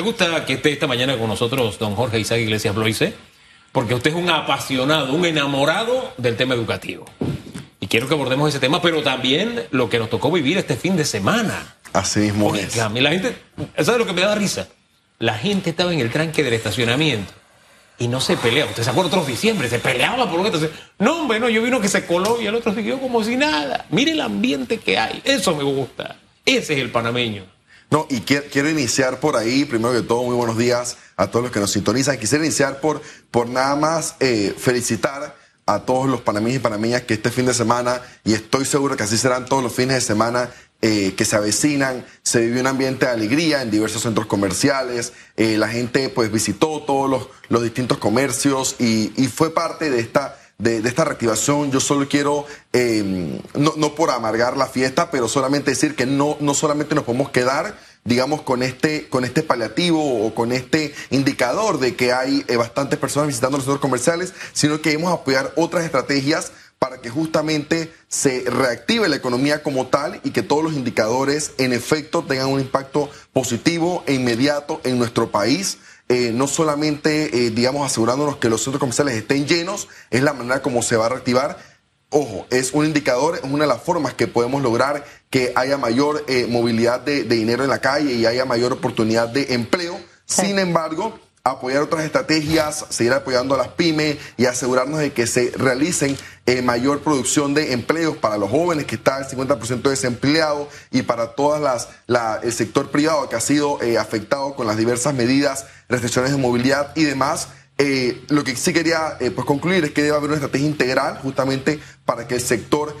Me gusta que esté esta mañana con nosotros don Jorge Isaac Iglesias Bloise, porque usted es un apasionado, un enamorado del tema educativo. Y quiero que abordemos ese tema, pero también lo que nos tocó vivir este fin de semana. Así mismo Porque es. a mí la gente, ¿sabe lo que me da risa? La gente estaba en el tranque del estacionamiento y no se peleaba. Usted se acuerda otros diciembre, se peleaba por lo que entonces. No, hombre, no, yo vi uno que se coló y el otro siguió como si nada. Mire el ambiente que hay. Eso me gusta. Ese es el panameño. No, y quiero, iniciar por ahí, primero que todo, muy buenos días a todos los que nos sintonizan. Quisiera iniciar por, por nada más eh, felicitar a todos los panameños y panameñas que este fin de semana, y estoy seguro que así serán todos los fines de semana eh, que se avecinan, se vivió un ambiente de alegría en diversos centros comerciales, eh, la gente pues visitó todos los, los distintos comercios y fue parte de esta de, esta reactivación, yo solo quiero, eh, no, no por amargar la fiesta, pero solamente decir que no, no solamente nos podemos quedar, digamos, con este, con este paliativo o con este indicador de que hay eh, bastantes personas visitando los centros comerciales, sino que debemos apoyar otras estrategias para que justamente se reactive la economía como tal y que todos los indicadores en efecto tengan un impacto positivo e inmediato en nuestro país. Eh, no solamente, eh, digamos, asegurándonos que los centros comerciales estén llenos, es la manera como se va a reactivar. Ojo, es un indicador, es una de las formas que podemos lograr que haya mayor eh, movilidad de, de dinero en la calle y haya mayor oportunidad de empleo. Sin embargo, apoyar otras estrategias, seguir apoyando a las pymes y asegurarnos de que se realicen eh, mayor producción de empleos para los jóvenes, que está el 50% desempleado, y para todas las la, el sector privado que ha sido eh, afectado con las diversas medidas, restricciones de movilidad y demás. Eh, lo que sí quería pues concluir es que debe haber una estrategia integral justamente para que el sector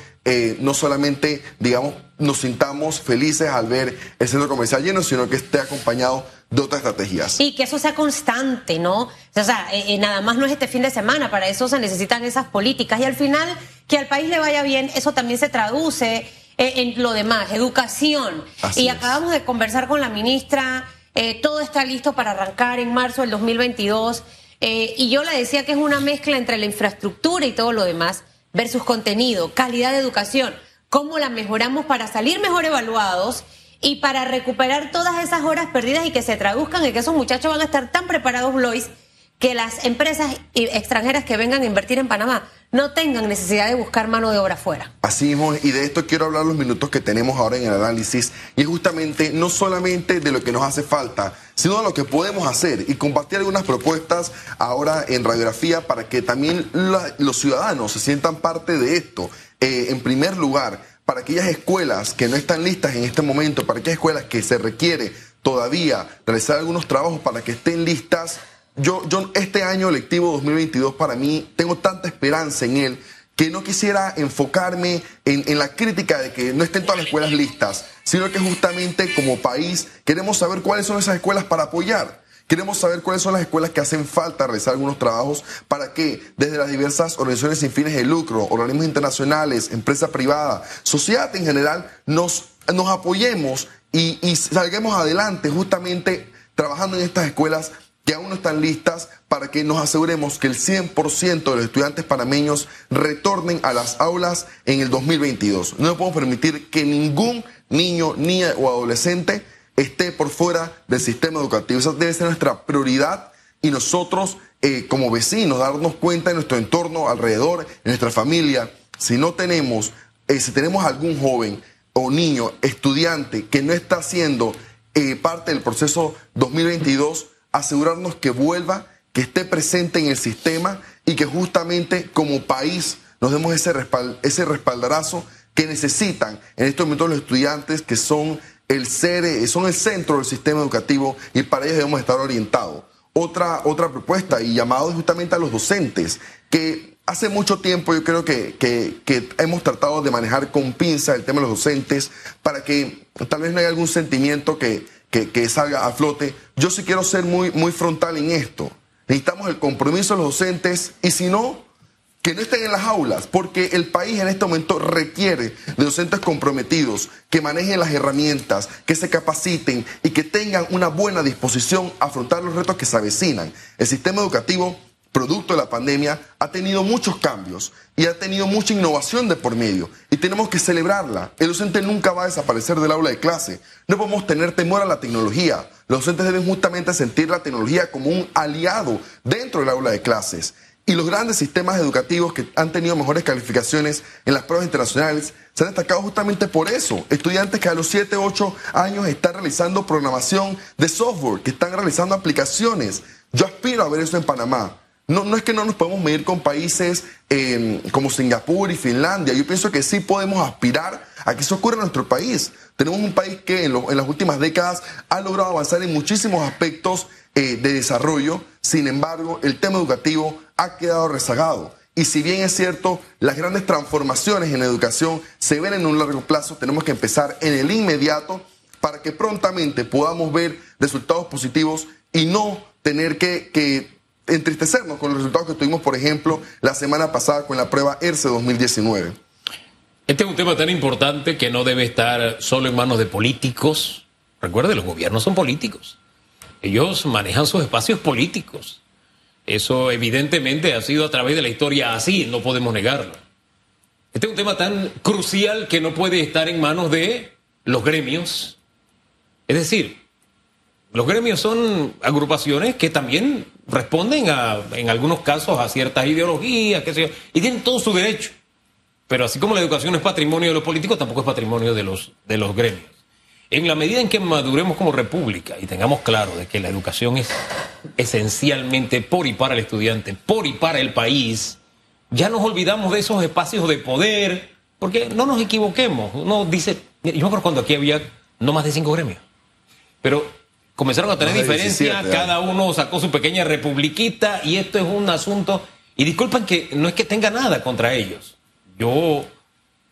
no solamente, digamos, nos sintamos felices al ver el centro comercial lleno, sino que esté acompañado de otras estrategias. Y que eso sea constante, ¿no? O sea, eh, eh, nada más no es este fin de semana, para eso se necesitan esas políticas. Y al final, que al país le vaya bien, eso también se traduce eh, en lo demás, educación. Así y es. acabamos de conversar con la ministra, eh, todo está listo para arrancar en marzo del 2022. eh, y yo le decía que es una mezcla entre la infraestructura y todo lo demás versus contenido, calidad de educación, cómo la mejoramos para salir mejor evaluados y para recuperar todas esas horas perdidas y que se traduzcan en que esos muchachos van a estar tan preparados, Blois, que las empresas extranjeras que vengan a invertir en Panamá no tengan necesidad de buscar mano de obra fuera. Así mismo, y de esto quiero hablar los minutos que tenemos ahora en el análisis, y es justamente no solamente de lo que nos hace falta, sino de lo que podemos hacer y compartir algunas propuestas ahora en radiografía para que también los ciudadanos se sientan parte de esto. Eh, en primer lugar, para aquellas escuelas que no están listas en este momento, para aquellas escuelas que se requiere todavía realizar algunos trabajos para que estén listas, yo, yo este año lectivo 2022 para mí tengo tanta esperanza en él que no quisiera enfocarme en, en la crítica de que no estén todas las escuelas listas, sino que justamente como país queremos saber cuáles son esas escuelas para apoyar. Queremos saber cuáles son las escuelas que hacen falta realizar algunos trabajos para que desde las diversas organizaciones sin fines de lucro, organismos internacionales, empresa privada, sociedad en general, nos, nos apoyemos y, y salgamos adelante justamente trabajando en estas escuelas que aún no están listas para que nos aseguremos que el 100% de los estudiantes panameños retornen a las aulas en el 2022. No podemos permitir que ningún niño, niña o adolescente esté por fuera del sistema educativo. Esa debe ser nuestra prioridad y nosotros eh, como vecinos darnos cuenta en nuestro entorno alrededor, en nuestra familia, si no tenemos, eh, si tenemos algún joven o niño, estudiante que no está haciendo eh, parte del proceso 2022, asegurarnos que vuelva, que esté presente en el sistema y que justamente como país nos demos ese, respal- ese respaldarazo que necesitan en estos momentos los estudiantes que son el ser, eh, son el centro del sistema educativo y para ellos debemos estar orientados. Otra, otra propuesta y llamado justamente a los docentes, que hace mucho tiempo yo creo que, que- que hemos tratado de manejar con pinza el tema de los docentes para que tal vez no haya algún sentimiento que, que- que salga a flote. Yo sí quiero ser muy, muy frontal en esto. Necesitamos el compromiso de los docentes y si no, que no estén en las aulas, porque el país en este momento requiere de docentes comprometidos, que manejen las herramientas, que se capaciten y que tengan una buena disposición a afrontar los retos que se avecinan. El sistema educativo, producto de la pandemia, ha tenido muchos cambios y ha tenido mucha innovación de por medio y tenemos que celebrarla. El docente nunca va a desaparecer del aula de clase. No podemos tener temor a la tecnología. los docentes deben justamente sentir la tecnología como un aliado dentro del aula de clases. Y los grandes sistemas educativos que han tenido mejores calificaciones en las pruebas internacionales se han destacado justamente por eso. Estudiantes que a los 7, 8 años están realizando programación de software, que están realizando aplicaciones. Yo aspiro a ver eso en Panamá. No, no es que no nos podemos medir con países eh, como Singapur y Finlandia. Yo pienso que sí podemos aspirar a que eso ocurra en nuestro país. Tenemos un país que en las últimas décadas ha logrado avanzar en muchísimos aspectos eh, de desarrollo. Sin embargo, el tema educativo ha quedado rezagado. Y si bien es cierto, las grandes transformaciones en la educación se ven en un largo plazo, tenemos que empezar en el inmediato para que prontamente podamos ver resultados positivos y no tener que, que entristecernos con los resultados que tuvimos, por ejemplo, la semana pasada con la prueba ERCE 2019. Este es un tema tan importante que no debe estar solo en manos de políticos. Recuerde, los gobiernos son políticos. Ellos manejan sus espacios políticos. Eso evidentemente ha sido a través de la historia así, no podemos negarlo. Este es un tema tan crucial que no puede estar en manos de los gremios. Es decir, los gremios son agrupaciones que también responden a, en algunos casos a ciertas ideologías, qué sé yo, y tienen todo su derecho. Pero así como la educación es patrimonio de los políticos, tampoco es patrimonio de los, de los gremios. En la medida en que maduremos como república y tengamos claro de que la educación es esencialmente por y para el estudiante, por y para el país, ya nos olvidamos de esos espacios de poder, porque no nos equivoquemos. Uno dice, yo me acuerdo cuando aquí había no más de cinco gremios, pero comenzaron a tener diferencias, cada uno sacó su pequeña republiquita y esto es un asunto, y disculpen que no es que tenga nada contra ellos. Yo,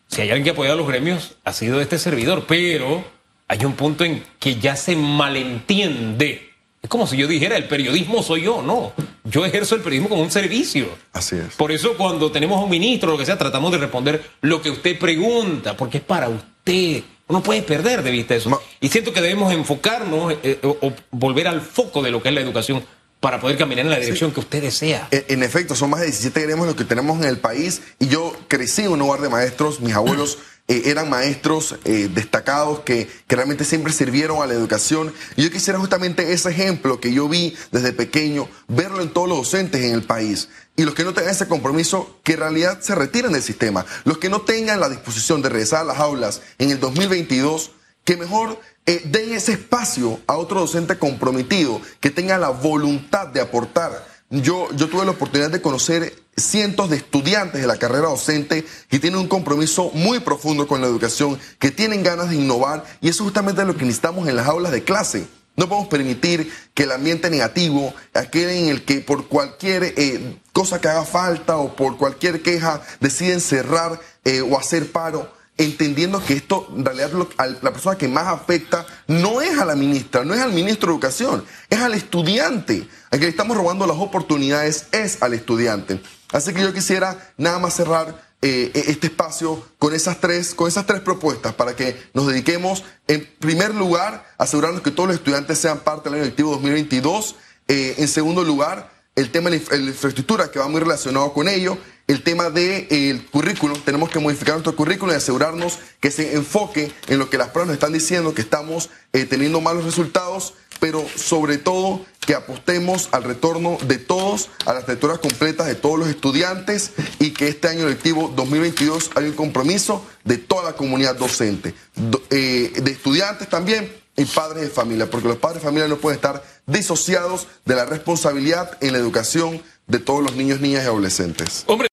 si hay alguien que apoya a los gremios, ha sido este servidor, pero hay un punto en que ya se malentiende. Es como si yo dijera, el periodismo soy yo, no. Yo ejerzo el periodismo como un servicio. Así es. Por eso cuando tenemos a un ministro, lo que sea, tratamos de responder lo que usted pregunta, porque es para usted. Uno puede perder de vista eso. Ma- y siento que debemos enfocarnos eh, o, o volver al foco de lo que es la educación para poder caminar en la dirección que usted desea. En, en efecto, son más de 17 gremios los que tenemos en el país y yo crecí en un hogar de maestros, mis abuelos eh, eran maestros eh, destacados que, realmente siempre sirvieron a la educación y yo quisiera justamente ese ejemplo que yo vi desde pequeño, verlo en todos los docentes en el país y los que no tengan ese compromiso, que en realidad se retiren del sistema, los que no tengan la disposición de regresar a las aulas en el 2022, que mejor eh, den ese espacio a otro docente comprometido, que tenga la voluntad de aportar. Yo, yo tuve la oportunidad de conocer cientos de estudiantes de la carrera docente que tienen un compromiso muy profundo con la educación, que tienen ganas de innovar y eso justamente lo que necesitamos en las aulas de clase. No podemos permitir que el ambiente negativo, aquel en el que por cualquier eh, cosa que haga falta o por cualquier queja deciden cerrar eh, o hacer paro, entendiendo que esto en realidad lo- a la persona que más afecta no es a la ministra, no es al ministro de Educación, es al estudiante. A le estamos robando las oportunidades es al estudiante. Así que yo quisiera nada más cerrar eh, este espacio con esas tres, con esas tres propuestas para que nos dediquemos, en primer lugar, a asegurarnos que todos los estudiantes sean parte del año lectivo 2022. Eh, en segundo lugar, el tema de la infra- la infraestructura que va muy relacionado con ello, el tema del de, el currículum, tenemos que modificar nuestro currículum y asegurarnos que se enfoque en lo que las pruebas nos están diciendo, que estamos eh, teniendo malos resultados, pero sobre todo que apostemos al retorno de todos a las lecturas completas de todos los estudiantes y que este año lectivo 2022 hay un compromiso de toda la comunidad docente, do- eh, de estudiantes también y padres de familia, porque los padres de familia no pueden estar disociados de la responsabilidad en la educación de todos los niños, niñas y adolescentes.